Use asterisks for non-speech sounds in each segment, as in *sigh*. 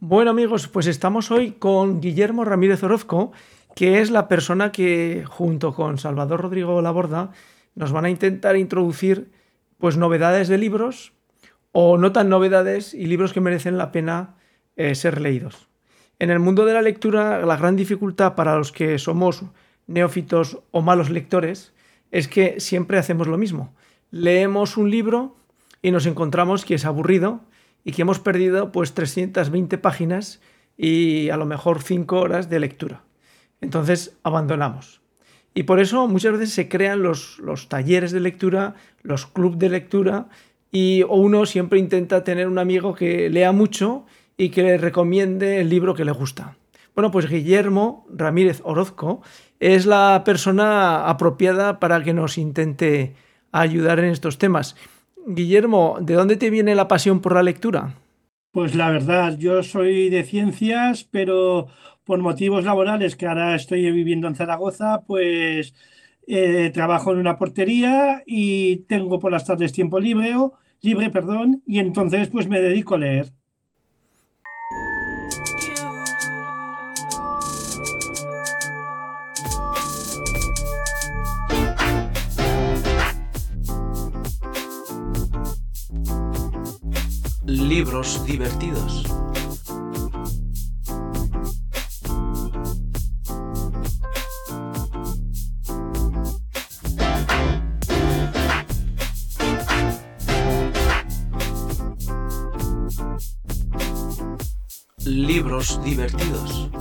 Bueno amigos, pues estamos hoy con Guillermo Ramírez Orozco, que es la persona que junto con Salvador Rodrigo Laborda nos van a intentar introducir pues novedades de libros o no tan novedades y libros que merecen la pena eh, ser leídos. En el mundo de la lectura, la gran dificultad para los que somos neófitos o malos lectores es que siempre hacemos lo mismo. Leemos un libro y nos encontramos que es aburrido y que hemos perdido pues 320 páginas y a lo mejor 5 horas de lectura. Entonces abandonamos. Y por eso muchas veces se crean los, los talleres de lectura, los clubes de lectura, y uno siempre intenta tener un amigo que lea mucho y que le recomiende el libro que le gusta. Bueno, pues Guillermo Ramírez Orozco es la persona apropiada para que nos intente ayudar en estos temas. Guillermo, ¿de dónde te viene la pasión por la lectura? Pues la verdad, yo soy de ciencias, pero por motivos laborales, que ahora estoy viviendo en Zaragoza, pues eh, trabajo en una portería y tengo por las tardes tiempo libre, libre, perdón, y entonces pues me dedico a leer. Libros divertidos. Libros divertidos.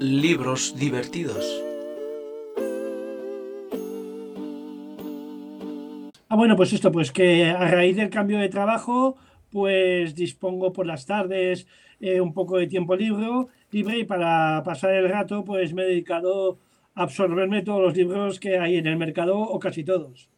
Libros divertidos. Ah, bueno, pues esto, pues que a raíz del cambio de trabajo, pues dispongo por las tardes eh, un poco de tiempo libre, libre y para pasar el rato, pues me he dedicado a absorberme todos los libros que hay en el mercado o casi todos.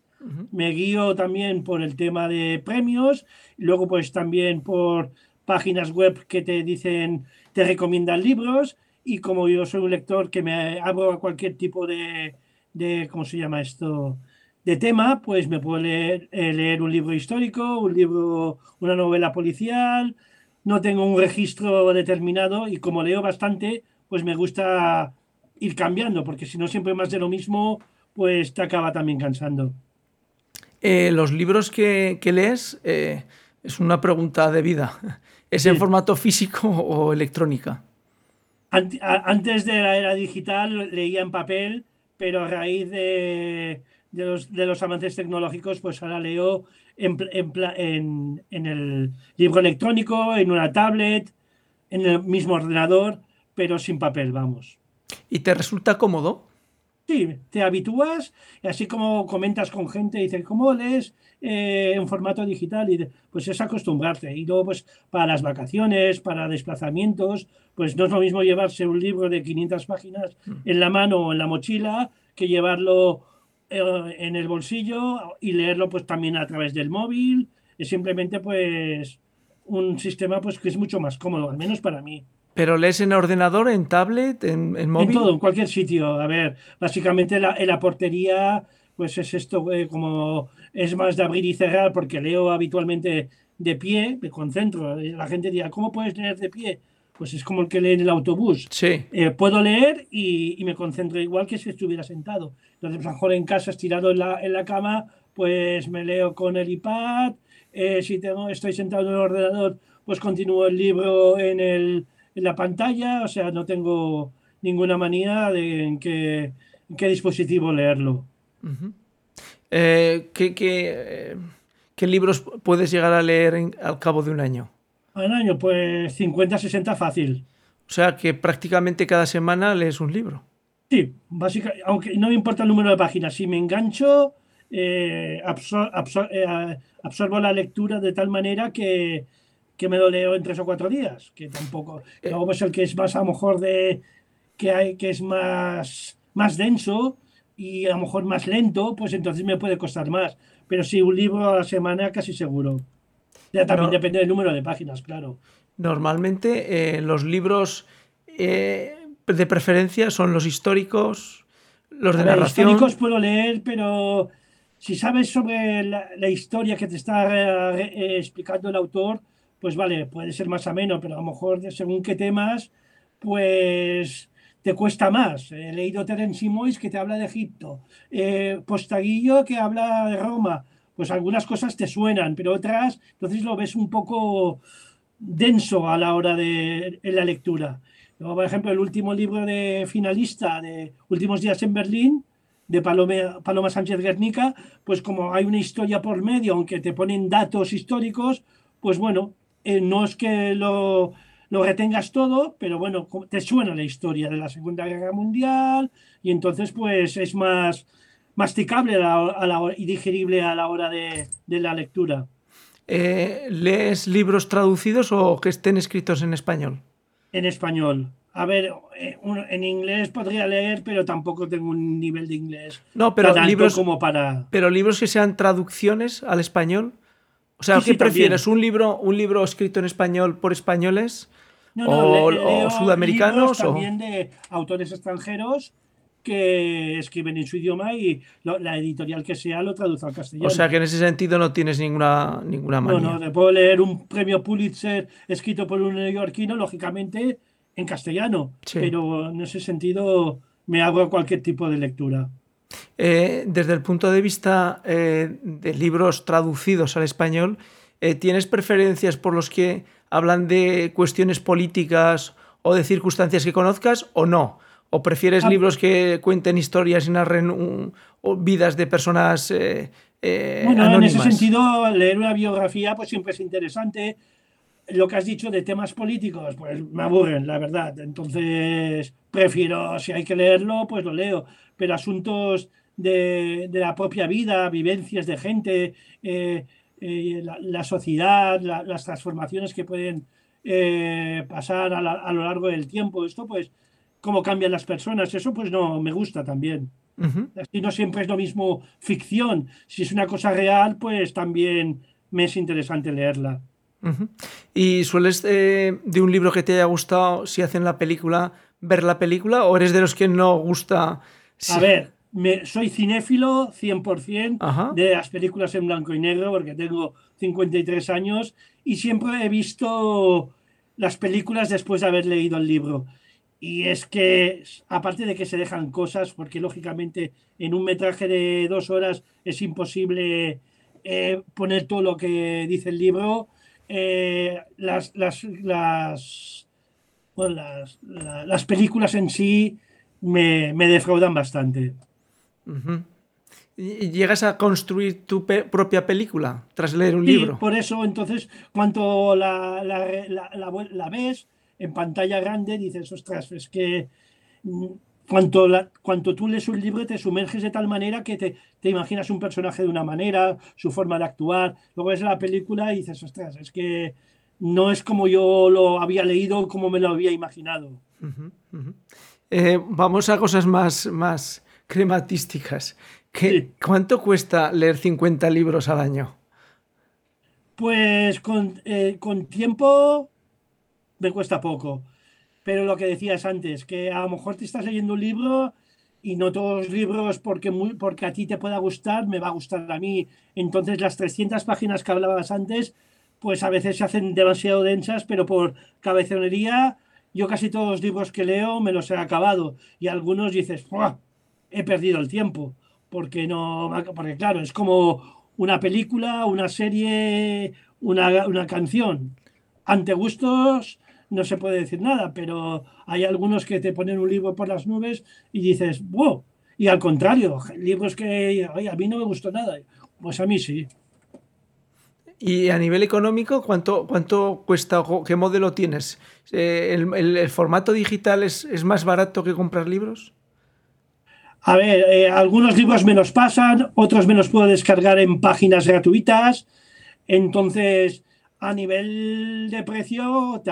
Me guío también por el tema de premios, y luego pues también por páginas web que te dicen, te recomiendan libros y como yo soy un lector que me abro a cualquier tipo de, de ¿cómo se llama esto? de tema, pues me puedo leer, eh, leer, un libro histórico, un libro, una novela policial, no tengo un registro determinado y como leo bastante, pues me gusta ir cambiando, porque si no siempre más de lo mismo, pues te acaba también cansando. Eh, los libros que, que lees, eh, es una pregunta de vida. ¿Es en formato físico o electrónica? Antes de la era digital leía en papel, pero a raíz de, de los, de los avances tecnológicos, pues ahora leo en, en, en, el libro electrónico, en una tablet, en el mismo ordenador, pero sin papel, vamos. ¿Y te resulta cómodo? Sí, te habitúas, y así como comentas con gente, dices, ¿cómo lees eh, en formato digital? Y pues es acostumbrarte. Y luego, pues para las vacaciones, para desplazamientos, pues no es lo mismo llevarse un libro de 500 páginas mm. en la mano o en la mochila que llevarlo eh, en el bolsillo y leerlo pues también a través del móvil. Es simplemente pues un sistema pues que es mucho más cómodo, al menos para mí. ¿Pero lees en ordenador, en tablet, en, en móvil? En todo, en cualquier sitio. A ver, básicamente la, en la portería pues es esto eh, como es más de abrir y cerrar porque leo habitualmente de pie, me concentro. La gente dirá, ¿cómo puedes leer de pie? pues es como el que lee en el autobús. Sí. Eh, puedo leer y, me concentro igual que si estuviera sentado. Entonces, a lo mejor en casa, estirado en la, en la cama, pues me leo con el iPad. Eh, si tengo, estoy sentado en el ordenador, pues continúo el libro en, el, en la pantalla. O sea, no tengo ninguna manía de en qué, qué dispositivo leerlo. Eh, ¿qué, qué, qué, libros puedes llegar a leer al cabo de un año? Al año, pues 50, 60 fácil. O sea que prácticamente cada semana lees un libro. Sí, básicamente, aunque no me importa el número de páginas, si me engancho, eh, eh, absorbo la lectura de tal manera que, me lo leo en tres o cuatro días, que tampoco. Eh. Luego pues el que es más a lo mejor de que hay que es más, más denso, y a lo mejor más lento, pues entonces me puede costar más. Pero sí, un libro a la semana casi seguro. Ya también No. depende del número de páginas, claro. Normalmente eh, los libros eh, de preferencia son los históricos, los de ver, narración. históricos puedo leer, pero si sabes sobre la, la historia que te está eh, explicando el autor, pues vale, puede ser más ameno, pero a lo mejor según qué temas, pues te cuesta más. He leído Terence Simois que te habla de Egipto, eh, Postaguillo que habla de Roma. Pues algunas cosas te suenan, pero otras, entonces lo ves un poco denso a la hora de en la lectura. Por ejemplo, el último libro de finalista de Últimos días en Berlín, de Palome- Paloma Sánchez Guernica, pues como hay una historia por medio, aunque te ponen datos históricos, pues bueno, eh, no es que lo, lo retengas todo, pero bueno, te suena la historia de la Segunda Guerra Mundial y entonces pues es más masticable a la- a la y digerible a la hora de, de la lectura. Eh, ¿Lees libros traducidos o que estén escritos en español? En español. A ver, eh, en inglés podría leer, pero tampoco tengo un nivel de inglés No, pero libros, como para... pero libros que sean traducciones al español. O sea, ¿qué sí, también. prefieres? ¿Un libro, ¿Un libro escrito en español por españoles? No, o- le- o leo sudamericanos, libros o- también de autores extranjeros que escriben en su idioma y lo- la editorial que sea lo traduce al castellano. O sea, que en ese sentido no tienes ninguna, ninguna no, manía. no, te puedo leer un premio Pulitzer escrito por un neoyorquino, lógicamente, en castellano, Sí. pero en ese sentido me hago cualquier tipo de lectura. Eh, desde el punto de vista eh, de libros traducidos al español, eh, ¿tienes preferencias por los que hablan de cuestiones políticas o de circunstancias que conozcas o no? ¿O prefieres Ah. libros que cuenten historias y narren un- o vidas de personas eh, Bueno, anónimas? en ese sentido, leer una biografía pues siempre es interesante. Lo que has dicho de temas políticos, pues me aburren, la verdad. Entonces, prefiero, si hay que leerlo, pues lo leo. Pero asuntos de, de la propia vida, vivencias de gente, eh, eh, la, la sociedad, la- las transformaciones que pueden eh, pasar a, la- a lo largo del tiempo, esto pues, cómo cambian las personas, eso pues no me gusta también. Así no siempre es lo mismo ficción. Si es una cosa real, pues también me es interesante leerla. ¿Y sueles eh, de un libro que te haya gustado, si hacen la película, ver la película o eres de los que no gusta? A ver, me, soy cinéfilo 100% Ajá. de las películas en blanco y negro porque tengo 53 años y siempre he visto las películas después de haber leído el libro. Y es que, aparte de que se dejan cosas, porque lógicamente en un metraje de dos horas es imposible eh, poner todo lo que dice el libro, eh, las, las, las, bueno, las, la- las películas en sí me, me defraudan bastante. ¿Y y llegas a construir tu pe- propia película tras leer un Sí, libro? por eso entonces cuando la, la, la- la vu- la ves en pantalla grande dices, ostras, es que mm, cuanto, tú lees un libro te sumerges de tal manera que te, te imaginas un personaje de una manera, su forma de actuar, luego ves la película y dices, ostras, es que no es como yo lo había leído, como me lo había imaginado. Eh, vamos a cosas más, más crematísticas. ¿Qué- Sí. ¿Cuánto cuesta leer 50 libros al año? Pues con, eh, con tiempo me cuesta poco. Pero lo que decías antes, que a lo mejor te estás leyendo un libro y no todos los libros porque, muy, porque a ti te pueda gustar, me va a gustar a mí. Entonces las 300 páginas que hablabas antes, pues a veces se hacen demasiado densas, pero por cabezonería, yo casi todos los libros que leo me los he acabado. Y algunos dices, "Buah, he perdido el tiempo. Porque no, porque claro, es como una película, una serie, una, una canción. Ante gustos no se puede decir nada, pero hay algunos que te ponen un libro por las nubes y dices, wow. Y al contrario, libros que "Ay, a mí no me gustó nada. Pues a mí sí. Y a nivel económico, ¿cuánto, cuánto cuesta o qué modelo tienes? Eh, ¿El, el- formato digital es, es más barato que comprar libros? A ver, eh, algunos libros me los pasan, otros me los puedo descargar en páginas gratuitas. Entonces, a nivel de precio,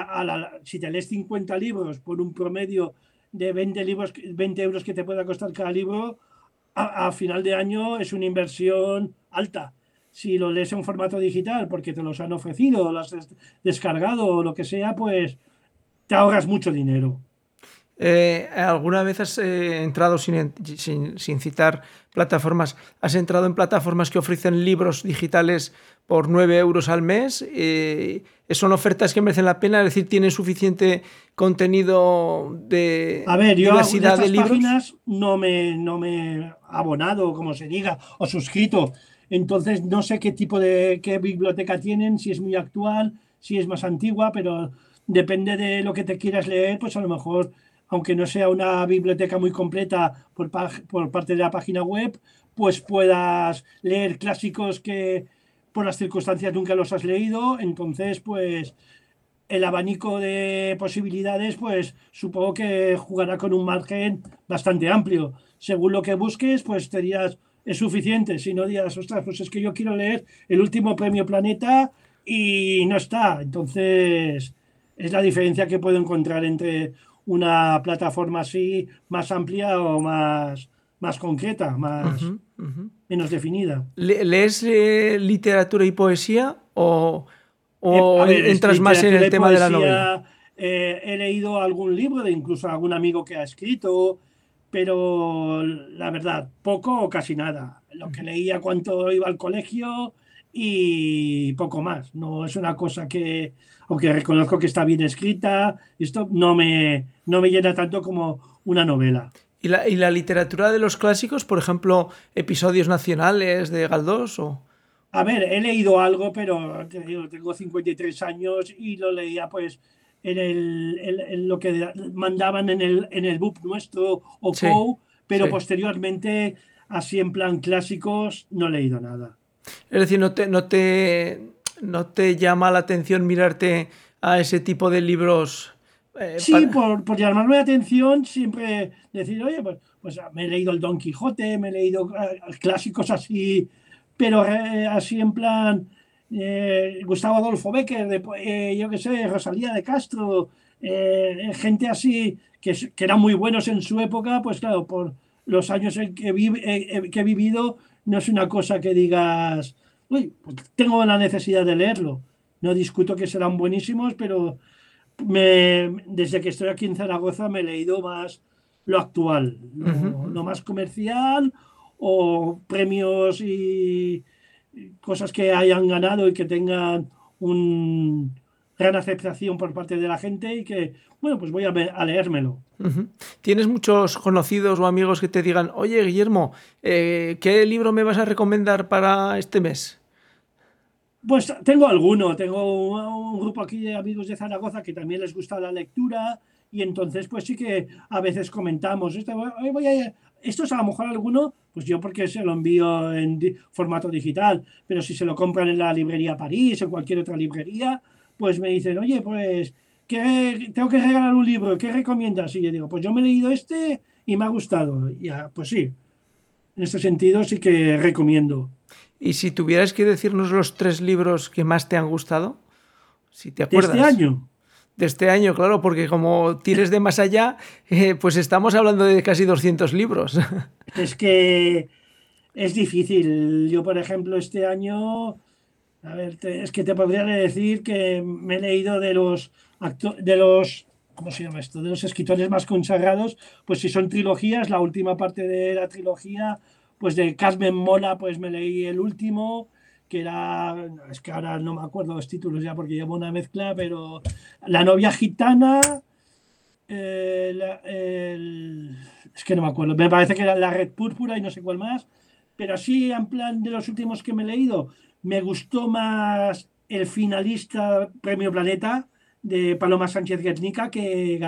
si te lees 50 libros por un promedio de 20, libros, 20 euros que te pueda costar cada libro, a, final de año es una inversión alta. Si lo lees en formato digital porque te los han ofrecido, lo has descargado o lo que sea, pues te ahorras mucho dinero. Eh, ¿Alguna vez has eh, entrado sin, sin, citar plataformas? ¿Has entrado en plataformas que ofrecen libros digitales por 9 euros al mes? Eh, ¿Son ofertas que merecen la pena? Es decir, ¿tienen suficiente contenido de A ver, yo diversidad de libros? páginas no me, no me he abonado, como se diga, o suscrito. Entonces no sé qué tipo de qué biblioteca tienen, si es muy actual, si es más antigua, pero depende de lo que te quieras leer, pues a lo mejor aunque no sea una biblioteca muy completa por, parte de la página web, pues puedas leer clásicos que por las circunstancias nunca los has leído. Entonces, pues el abanico de posibilidades, pues supongo que jugará con un margen bastante amplio. Según lo que busques, pues te dirías, es suficiente. Si no digas, ostras, pues es que yo quiero leer el último premio Planeta y no está. Entonces, es la diferencia que puedo encontrar entre una plataforma así más amplia o más, más concreta, más menos definida. ¿Lees eh, literatura y poesía o, eh, entras más en el tema de la novela? Eh, he leído algún libro de incluso algún amigo que ha escrito, pero la verdad, poco o casi nada. Lo que leía cuando iba al colegio y poco más. No es una cosa que, aunque reconozco que está bien escrita, esto no me, no me llena tanto como una novela. ¿Y la, ¿Y la, literatura de los clásicos, por ejemplo, episodios nacionales de Galdós? O... A ver, he leído algo, pero tengo 53 años y lo leía pues en, el, lo que mandaban en el, en el book nuestro o sí, pero posteriormente, así en plan clásicos, no he leído nada. Es decir, no te, no te, no te llama la atención mirarte a ese tipo de libros. Eh, sí, por, por, llamarme la atención, siempre decir, oye, pues, pues, me he leído el Don Quijote, me he leído eh, clásicos así, pero eh, así en plan Gustavo Adolfo Becker, de, yo qué sé, Rosalía de Castro, gente así que, que, eran muy buenos en su época, pues claro, por los años en que, que he vivido, no es una cosa que digas, uy, pues tengo la necesidad de leerlo. No discuto que serán buenísimos, pero me, desde que estoy aquí en Zaragoza me he leído más lo actual, lo, más comercial o premios y cosas que hayan ganado y que tengan un gran aceptación por parte de la gente y que, bueno, pues voy a, a leérmelo. ¿Tienes muchos conocidos o amigos que te digan, oye Guillermo, eh, ¿qué libro me vas a recomendar para este mes? Pues tengo alguno, tengo un, grupo aquí de amigos de Zaragoza que también les gusta la lectura y entonces pues sí que a veces comentamos, esto, voy a, esto es a lo mejor alguno, pues yo porque se lo envío en formato digital, pero si se lo compran en la librería París o cualquier otra librería, pues me dicen, oye, pues tengo que regalar un libro, ¿qué recomiendas? Y yo digo, pues yo me he leído este y me ha gustado. Ya, pues sí, en este sentido sí que recomiendo. Y si tuvieras que decirnos los tres libros que más te han gustado, si te acuerdas. ¿De este año? De este año, claro, porque como tires de más allá, eh, pues estamos hablando de casi 200 libros. *laughs* Es que es difícil. Yo, por ejemplo, este año, a ver, es que te podría decir que me he leído de los de los ¿cómo se llama esto? De los escritores más consagrados, pues si son trilogías, la última parte de la trilogía, pues de Carmen Mola, pues me leí el último, que era, es que ahora no me acuerdo los títulos ya porque llevo una mezcla, pero La novia gitana, eh, es que no me acuerdo, me parece que era La red púrpura y no sé cuál más, pero así en plan de los últimos que me he leído, me gustó más el finalista Premio Planeta, de Paloma Sánchez Guernica que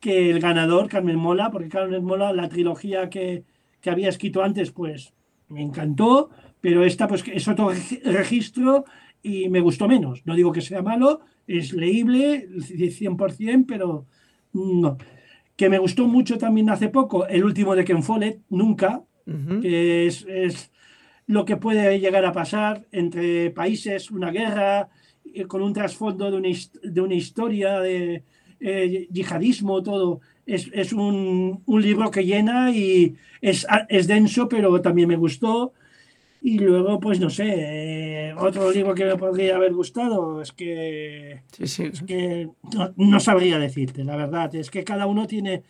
que el ganador, Carmen Mola, porque Carmen Mola, la trilogía que, que había escrito antes, pues me encantó, pero esta pues es otro registro y me gustó menos. No digo que sea malo, es leíble 100%, pero no. Que me gustó mucho también hace poco, el último de Ken Follett, Nunca, que es, es, lo que puede llegar a pasar entre países, una guerra, con un trasfondo de una, de una historia de, eh, yihadismo, todo. Es, es un, un, libro que llena y es, es, denso, pero también me gustó. Y luego, pues no sé, eh, otro libro que me podría haber gustado es que, sí, sí. Es que no, no, sabría decirte, la verdad. Es que cada uno tiene,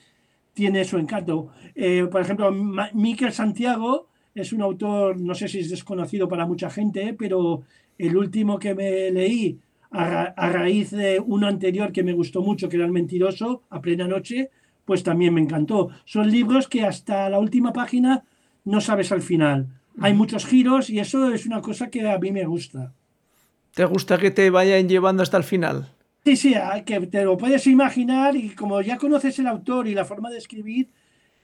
tiene su encanto. Eh, por ejemplo, Miquel Santiago es un autor, no sé si es desconocido para mucha gente, pero el último que me leí a, ra a, raíz de uno anterior que me gustó mucho, que era El Mentiroso, a plena noche, pues también me encantó. Son libros que hasta la última página no sabes al final. Hay muchos giros y eso es una cosa que a mí me gusta. ¿Te gusta que te vayan llevando hasta el final? Sí, sí, que te lo puedes imaginar y como ya conoces el autor y la forma de escribir,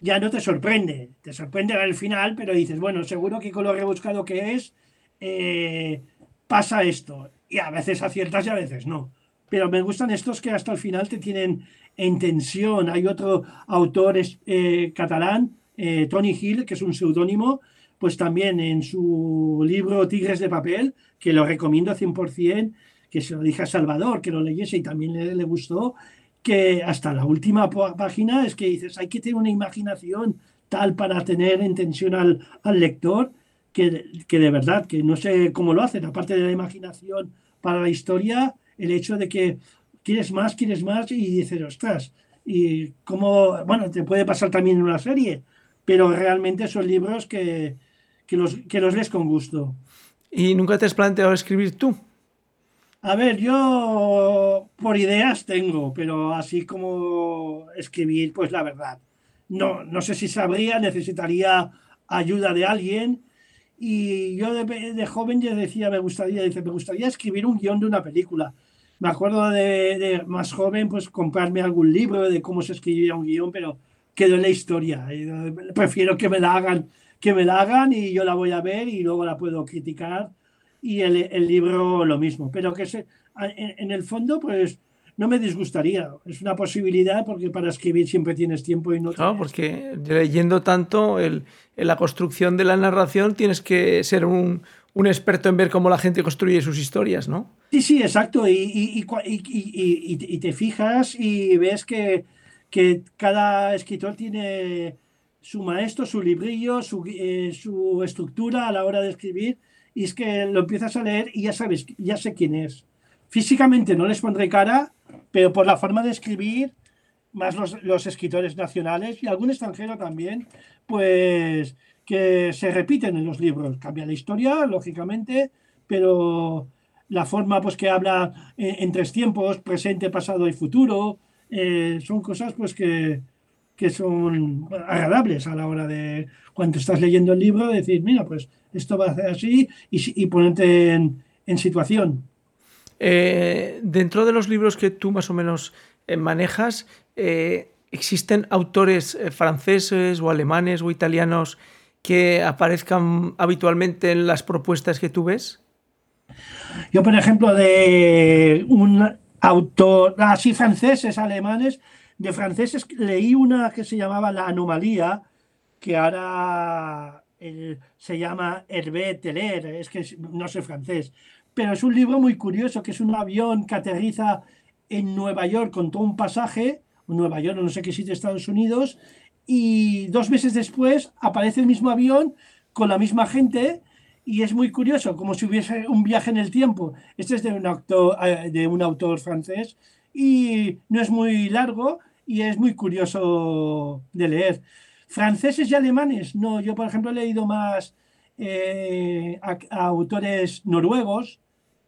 ya no te sorprende. Te sorprende al final, pero dices, bueno, seguro que con lo rebuscado que es, eh, pasa esto. Y a veces aciertas y a veces no. Pero me gustan estos que hasta el final te tienen en tensión. Hay otro autor eh, catalán, eh, Tony Hill, que es un seudónimo, pues también en su libro Tigres de Papel, que lo recomiendo 100%, que se lo dije a Salvador, que lo leyese y también le, le gustó, que hasta la última página es que dices, hay que tener una imaginación tal para tener en tensión al, al lector, que, que, de verdad, que no sé cómo lo hacen, aparte de la imaginación para la historia, el hecho de que quieres más, quieres más y dices, ostras, y cómo, bueno, te puede pasar también en una serie, pero realmente son libros que, que, los, que los lees con gusto. ¿Y nunca te has planteado escribir tú? A ver, yo por ideas tengo, pero así como escribir, pues la verdad. No, no sé si sabría, necesitaría ayuda de alguien. Y yo de, de joven ya decía, me gustaría, dice, me gustaría escribir un guion de una película. Me acuerdo de, de, más joven, pues comprarme algún libro de cómo se escribía un guion, pero quedó en la historia. Prefiero que me la hagan, que me la hagan y yo la voy a ver y luego la puedo criticar y el, el libro lo mismo. Pero que se, en, en, el fondo, pues no me disgustaría. Es una posibilidad porque para escribir siempre tienes tiempo y no. Claro, porque leyendo tanto el, en la construcción de la narración tienes que ser un, un, experto en ver cómo la gente construye sus historias, ¿no? Sí, sí, exacto. Y, y, y, y te fijas y ves que, que cada escritor tiene su maestro, su librillo, su, eh, su estructura a la hora de escribir y es que lo empiezas a leer y ya sabes, ya sé quién es. Físicamente no les pondré cara, pero por la forma de escribir, más los, los escritores nacionales y algún extranjero también, pues que se repiten en los libros. Cambia la historia, lógicamente, pero la forma pues que habla en, en tres tiempos, presente, pasado y futuro, eh, son cosas pues que, que son agradables a la hora de, cuando estás leyendo el libro, decir, mira, pues esto va a ser así y, y ponerte en, en situación. Eh, dentro de los libros que tú más o menos eh, manejas, eh, ¿existen autores franceses o alemanes o italianos que aparezcan habitualmente en las propuestas que tú ves? Yo, por ejemplo, de un autor, así franceses, alemanes, de franceses leí una que se llamaba La Anomalía, que ahora se llama Hervé Teller, es que no sé francés, pero es un libro muy curioso, que es un avión que aterriza en Nueva York con todo un pasaje, Nueva York, no sé qué sitio de Estados Unidos, y dos meses después aparece el mismo avión con la misma gente y es muy curioso, como si hubiese un viaje en el tiempo. Este es de un autor, eh, de un autor francés y no es muy largo y es muy curioso de leer. Franceses y alemanes, no, yo por ejemplo he leído más eh, a, a, autores noruegos,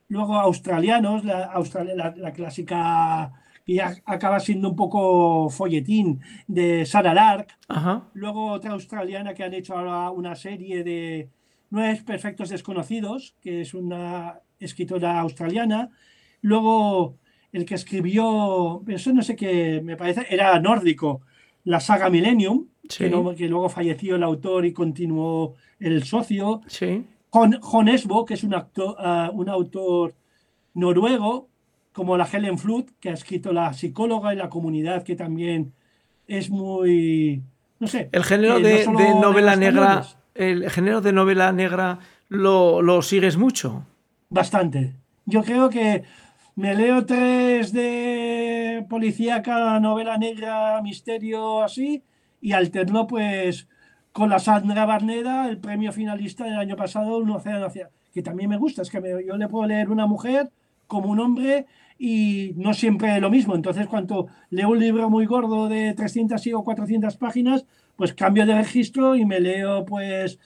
luego australianos, la, Australia, la, la clásica que ya acaba siendo un poco folletín de Sarah Lark, Ajá. luego otra australiana que han hecho ahora una serie de Nueve Perfectos Desconocidos, que es una escritora australiana, luego el que escribió, eso no sé qué, me parece, era nórdico, la saga Millennium, Sí. que, no- que luego falleció el autor y continuó el socio. Sí. Jon, Jon Esbo, que es un, actor, ah, un autor noruego, como la Helen Flood, que ha escrito La psicóloga y la comunidad, que también es muy, no sé. El género no de, de novela negra, el género de novela negra lo, lo sigues mucho. Bastante. Yo creo que me leo tres de policíaca, novela negra, misterio, así, y alterno pues con la Sandra Barneda, el premio finalista del año pasado, Un océano hacia, que también me gusta, es que yo le puedo leer una mujer como un hombre y no siempre lo mismo. Entonces, cuando leo un libro muy gordo de 300 o 400 páginas, pues cambio de registro y me leo pues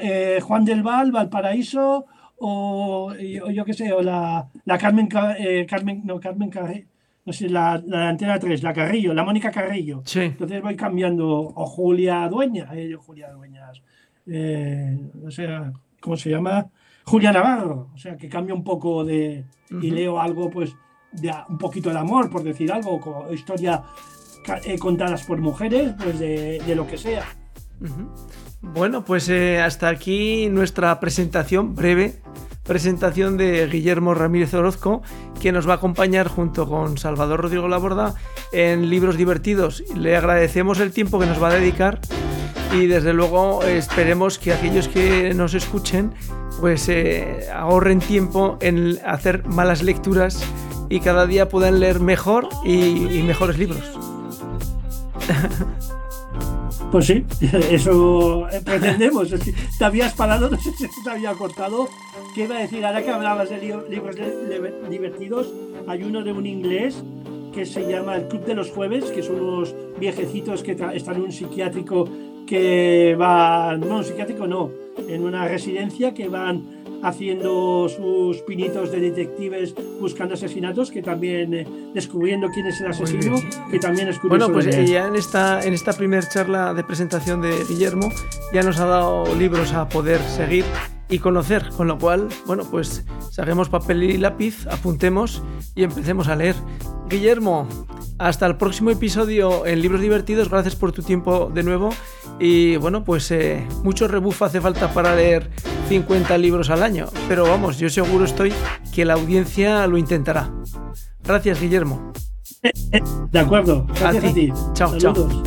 eh, Juan del Val, Valparaíso o, yo qué sé, o la, la Carmen, eh, Carmen, no, Carmen Carrillo, no sé, la, la antena 3, la Carrillo, la Mónica Carrillo. Entonces voy cambiando, o Julia Dueña, eh, Julia Dueñas, no sé, ¿cómo se llama? Julia Navarro, o sea, que cambia un poco de... y leo algo, pues, de un poquito de amor, por decir algo, o historia eh, contadas por mujeres, pues de, lo que sea. Bueno, pues eh, hasta aquí nuestra presentación breve, presentación de Guillermo Ramírez Orozco, que nos va a acompañar junto con Salvador Rodrigo Laborda en Libros Divertidos. Le agradecemos el tiempo que nos va a dedicar y desde luego esperemos que aquellos que nos escuchen pues eh, ahorren tiempo en hacer malas lecturas y cada día puedan leer mejor y, mejores libros. *laughs* Pues sí, *laughs* eso pretendemos. Te habías parado, *laughs* no sé si te había cortado. ¿Qué iba a decir? Ahora que hablabas de libros divertidos, hay uno de un inglés que se llama El Club de los Jueves, que son unos viejecitos que están en un psiquiátrico que van, no, un psiquiátrico no, en una residencia que van haciendo sus pinitos de detectives buscando asesinatos, que también eh, descubriendo quién es el asesino, que también es curioso. Bueno, pues ya en esta, en esta primera charla de presentación de Guillermo ya nos ha dado libros a poder seguir y conocer, con lo cual, bueno, pues saquemos papel y lápiz, apuntemos y empecemos a leer. Guillermo, hasta el próximo episodio en Libros Divertidos, gracias por tu tiempo de nuevo y bueno, pues eh, mucho rebufo hace falta para leer 50 libros al año, pero vamos, yo seguro estoy que la audiencia lo intentará. Gracias, Guillermo. *laughs* De acuerdo, gracias a ti. Chao, chao.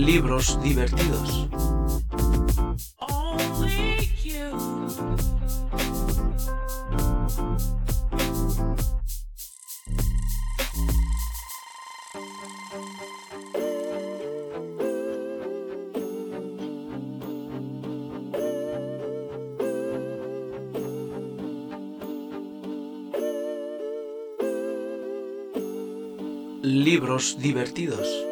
Libros divertidos. libros divertidos.